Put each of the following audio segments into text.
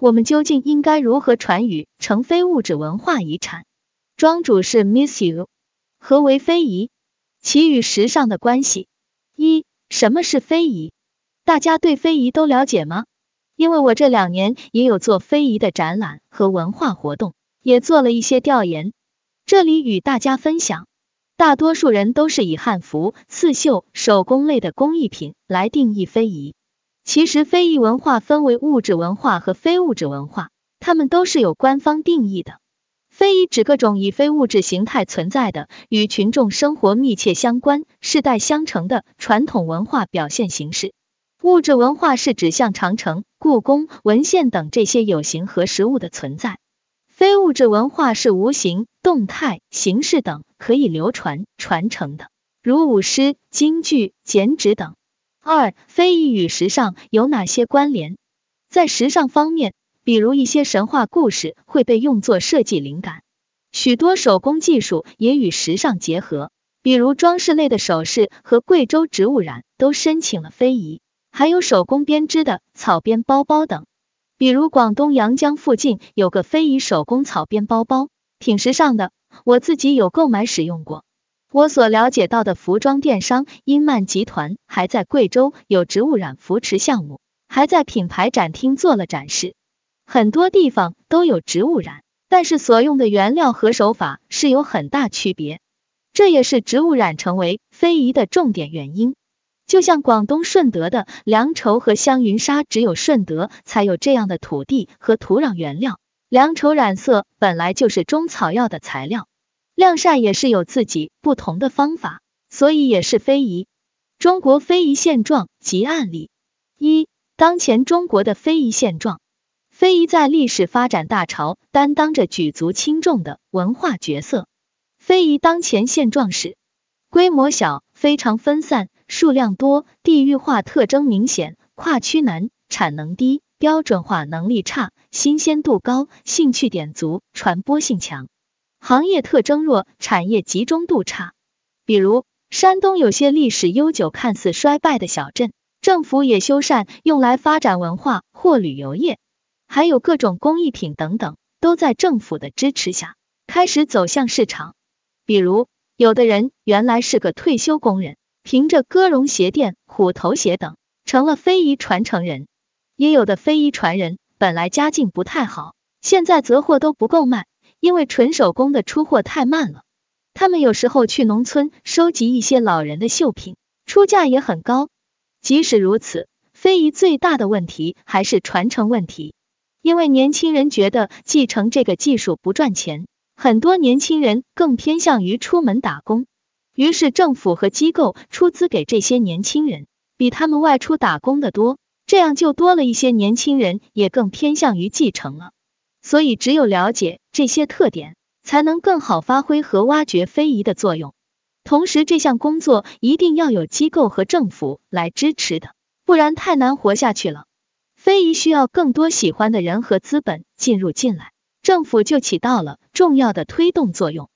我们究竟应该如何传语成非物质文化遗产？庄主是 Miss You。何为非遗？其与时尚的关系。一、什么是非遗？大家对非遗都了解吗？因为我这两年也有做非遗的展览和文化活动，也做了一些调研，这里与大家分享。大多数人都是以汉服、刺绣、手工类的工艺品来定义非遗。其实非遗文化分为物质文化和非物质文化，它们都是有官方定义的。非遗指各种以非物质形态存在的、与群众生活密切相关、世代相承的传统文化表现形式。物质文化是指像长城、故宫、文献等这些有形和实物的存在，非物质文化是无形、动态、形式等可以流传、传承的，如舞狮、京剧、剪纸等。二、非遗与时尚有哪些关联？在时尚方面，比如一些神话故事会被用作设计灵感，许多手工技术也与时尚结合，比如装饰类的首饰和贵州植物染都申请了非遗。还有手工编织的草编包包等，比如广东阳江附近有个非遗手工草编包包，挺时尚的，我自己有购买使用过。我所了解到的服装电商英曼集团还在贵州有植物染扶持项目，还在品牌展厅做了展示。很多地方都有植物染，但是所用的原料和手法是有很大区别，这也是植物染成为非遗的重点原因。就像广东顺德的良绸和香云纱，只有顺德才有这样的土地和土壤原料。良绸染色本来就是中草药的材料，晾晒也是有自己不同的方法，所以也是非遗。中国非遗现状及案例：一、当前中国的非遗现状。非遗在历史发展大潮担当着举足轻重的文化角色。非遗当前现状是规模小，非常分散。数量多，地域化特征明显，跨区难，产能低，标准化能力差，新鲜度高，兴趣点足，传播性强。行业特征弱，产业集中度差。比如，山东有些历史悠久、看似衰败的小镇，政府也修缮，用来发展文化或旅游业。还有各种工艺品等等，都在政府的支持下开始走向市场。比如，有的人原来是个退休工人。凭着歌绒鞋垫、虎头鞋等，成了非遗传承人。也有的非遗传人本来家境不太好，现在则货都不够卖，因为纯手工的出货太慢了。他们有时候去农村收集一些老人的绣品，出价也很高。即使如此，非遗最大的问题还是传承问题，因为年轻人觉得继承这个技术不赚钱，很多年轻人更偏向于出门打工。于是政府和机构出资给这些年轻人，比他们外出打工的多，这样就多了一些年轻人也更偏向于继承了。所以只有了解这些特点，才能更好发挥和挖掘非遗的作用。同时，这项工作一定要有机构和政府来支持的，不然太难活下去了。非遗需要更多喜欢的人和资本进入进来，政府就起到了重要的推动作用。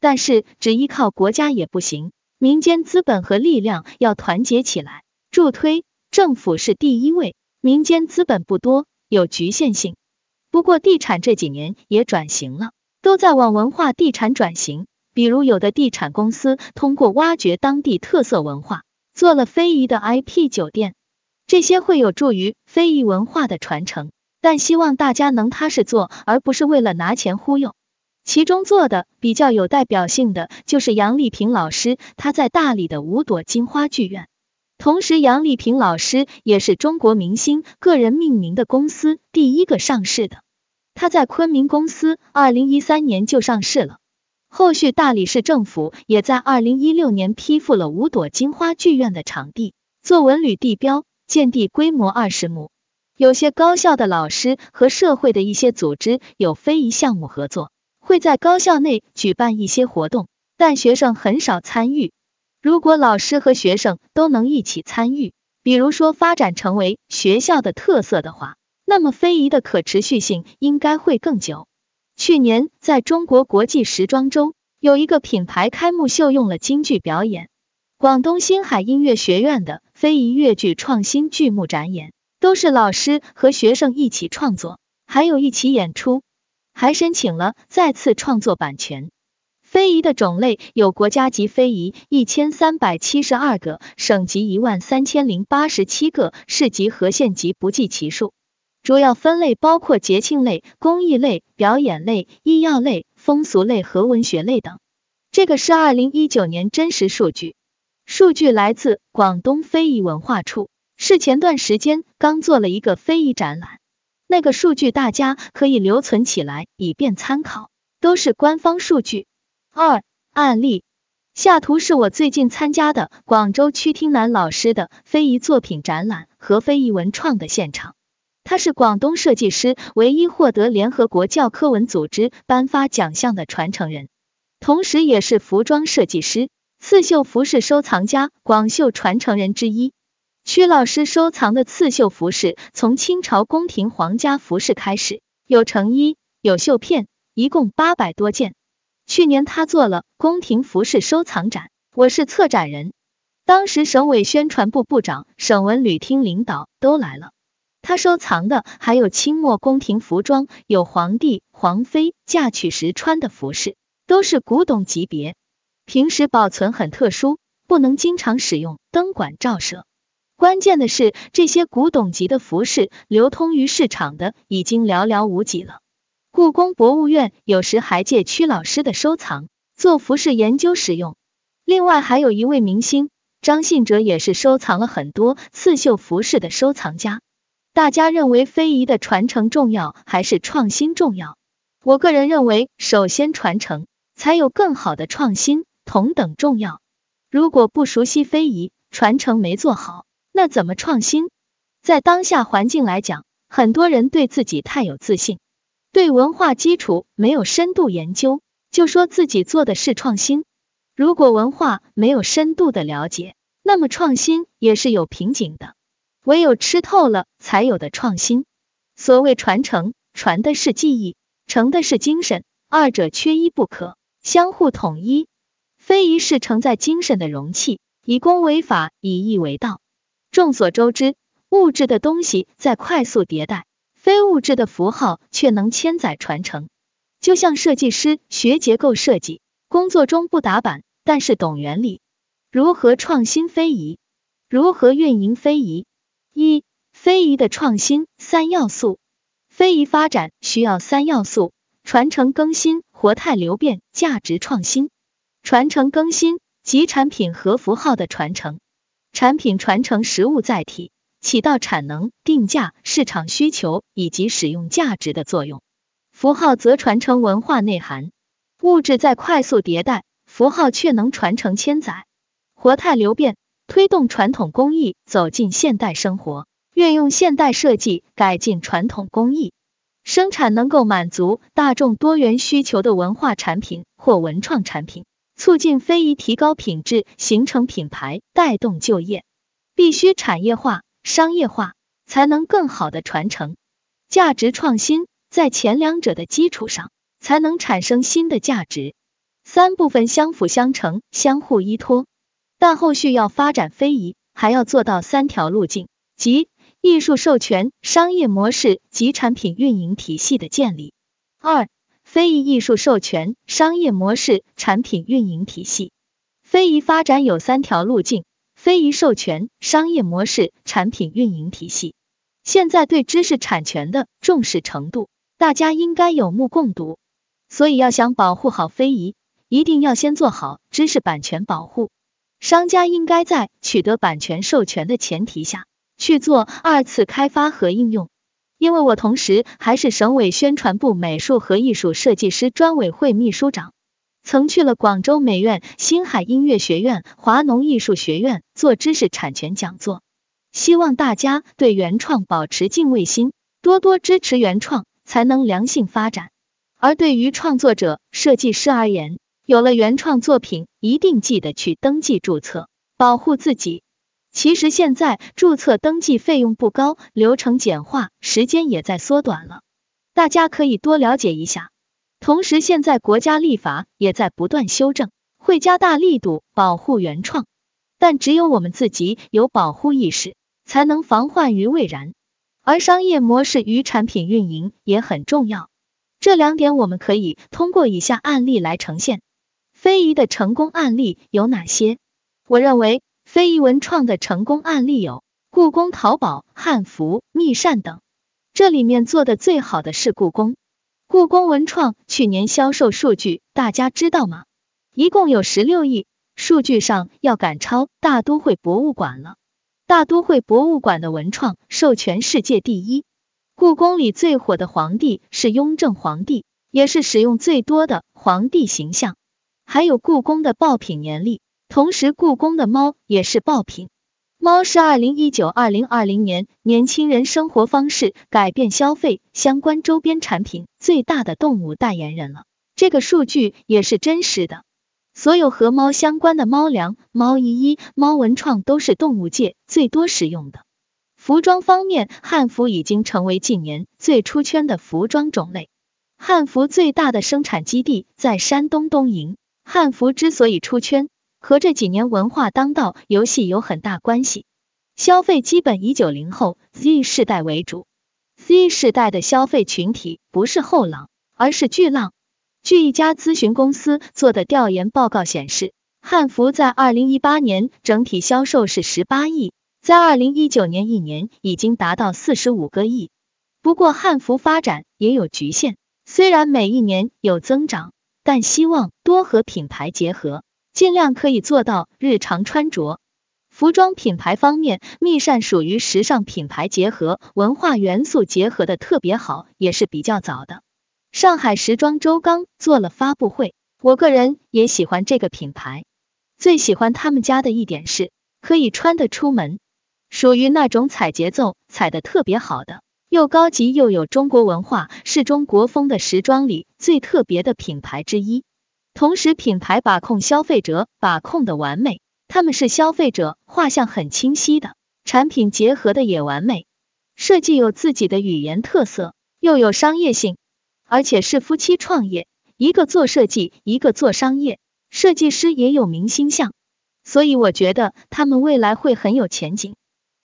但是只依靠国家也不行，民间资本和力量要团结起来助推。政府是第一位，民间资本不多，有局限性。不过地产这几年也转型了，都在往文化地产转型。比如有的地产公司通过挖掘当地特色文化，做了非遗的 IP 酒店，这些会有助于非遗文化的传承。但希望大家能踏实做，而不是为了拿钱忽悠。其中做的比较有代表性的就是杨丽萍老师，她在大理的五朵金花剧院。同时，杨丽萍老师也是中国明星个人命名的公司第一个上市的。她在昆明公司二零一三年就上市了。后续大理市政府也在二零一六年批复了五朵金花剧院的场地，做文旅地标，建地规模二十亩。有些高校的老师和社会的一些组织有非遗项目合作。会在高校内举办一些活动，但学生很少参与。如果老师和学生都能一起参与，比如说发展成为学校的特色的话，那么非遗的可持续性应该会更久。去年在中国国际时装周，有一个品牌开幕秀用了京剧表演，广东星海音乐学院的非遗粤剧创新剧目展演，都是老师和学生一起创作。还有一起演出，还申请了再次创作版权。非遗的种类有国家级非遗一千三百七十二个，省级一万三千零八十七个，市级和县级不计其数。主要分类包括节庆类、公益类、表演类、医药类、风俗类和文学类等。这个是二零一九年真实数据，数据来自广东非遗文化处，是前段时间刚做了一个非遗展览，那个数据大家可以留存起来以便参考，都是官方数据。二案例，下图是我最近参加的广州曲听南老师的非遗作品展览和非遗文创的现场。他是广东设计师唯一获得联合国教科文组织颁发奖项的传承人，同时也是服装设计师、刺绣服饰收藏家、广绣传承人之一。曲老师收藏的刺绣服饰从清朝宫廷皇家服饰开始，有成衣，有绣片，一共八百多件。去年他做了宫廷服饰收藏展，我是策展人。当时省委宣传部部长、省文旅厅领导都来了。他收藏的还有清末宫廷服装，有皇帝、皇妃嫁娶时穿的服饰，都是古董级别。平时保存很特殊，不能经常使用，灯管照射。关键的是，这些古董级的服饰流通于市场的已经寥寥无几了。故宫博物院有时还借屈老师的收藏做服饰研究使用。另外还有一位明星张信哲，也是收藏了很多刺绣服饰的收藏家。大家认为非遗的传承重要还是创新重要？我个人认为，首先传承，才有更好的创新，同等重要。如果不熟悉非遗，传承没做好，那怎么创新？在当下环境来讲，很多人对自己太有自信。对文化基础没有深度研究，就说自己做的是创新。如果文化没有深度的了解，那么创新也是有瓶颈的。唯有吃透了，才有的创新。所谓传承，传的是技艺，承的是精神，二者缺一不可，相互统一。非遗是承载精神的容器，以工为法，以艺为道。众所周知，物质的东西在快速迭代。非物质的符号却能千载传承，就像设计师学结构设计，工作中不打板，但是懂原理。如何创新非遗？如何运营非遗？一、非遗的创新三要素。非遗发展需要三要素：传承更新、活态流变、价值创新。传承更新及产品和符号的传承，产品传承实物载体。起到产能、定价、市场需求以及使用价值的作用。符号则传承文化内涵。物质在快速迭代，符号却能传承千载。活态流变，推动传统工艺走进现代生活，运用现代设计改进传统工艺，生产能够满足大众多元需求的文化产品或文创产品，促进非遗提高品质，形成品牌，带动就业。必须产业化。商业化才能更好的传承，价值创新在前两者的基础上才能产生新的价值。三部分相辅相成，相互依托。但后续要发展非遗，还要做到三条路径，即艺术授权、商业模式及产品运营体系的建立。二、非遗艺术授权、商业模式、产品运营体系。非遗发展有三条路径。非遗授权、商业模式、产品运营体系。现在对知识产权的重视程度，大家应该有目共睹。所以要想保护好非遗，一定要先做好知识版权保护。商家应该在取得版权授权的前提下，去做二次开发和应用。因为我同时还是省委宣传部美术和艺术设计师专委会秘书长。曾去了广州美院、星海音乐学院、华农艺术学院做知识产权讲座，希望大家对原创保持敬畏心，多多支持原创，才能良性发展。而对于创作者、设计师而言，有了原创作品，一定记得去登记注册，保护自己。其实现在注册登记费用不高，流程简化，时间也在缩短了，大家可以多了解一下。同时，现在国家立法也在不断修正，会加大力度保护原创。但只有我们自己有保护意识，才能防患于未然。而商业模式与产品运营也很重要。这两点我们可以通过以下案例来呈现。非遗的成功案例有哪些？我认为非遗文创的成功案例有故宫淘宝、汉服、密扇等。这里面做的最好的是故宫。故宫文创去年销售数据大家知道吗？一共有十六亿，数据上要赶超大都会博物馆了。大都会博物馆的文创授权世界第一。故宫里最火的皇帝是雍正皇帝，也是使用最多的皇帝形象。还有故宫的爆品年历，同时故宫的猫也是爆品。猫是二零一九二零二零年年轻人生活方式改变消费相关周边产品最大的动物代言人了，这个数据也是真实的。所有和猫相关的猫粮、猫衣衣、猫文创都是动物界最多使用的。服装方面，汉服已经成为近年最出圈的服装种类。汉服最大的生产基地在山东东营。汉服之所以出圈，和这几年文化当道、游戏有很大关系。消费基本以九零后 Z 世代为主，Z 世代的消费群体不是后浪，而是巨浪。据一家咨询公司做的调研报告显示，汉服在二零一八年整体销售是十八亿，在二零一九年一年已经达到四十五个亿。不过汉服发展也有局限，虽然每一年有增长。但希望多和品牌结合，尽量可以做到日常穿着。服装品牌方面，密扇属于时尚品牌结合文化元素结合的特别好，也是比较早的。上海时装周刚做了发布会，我个人也喜欢这个品牌，最喜欢他们家的一点是可以穿得出门，属于那种踩节奏踩的特别好的。又高级又有中国文化，是中国风的时装里最特别的品牌之一。同时，品牌把控消费者把控的完美，他们是消费者画像很清晰的，产品结合的也完美，设计有自己的语言特色，又有商业性，而且是夫妻创业，一个做设计，一个做商业，设计师也有明星相，所以我觉得他们未来会很有前景。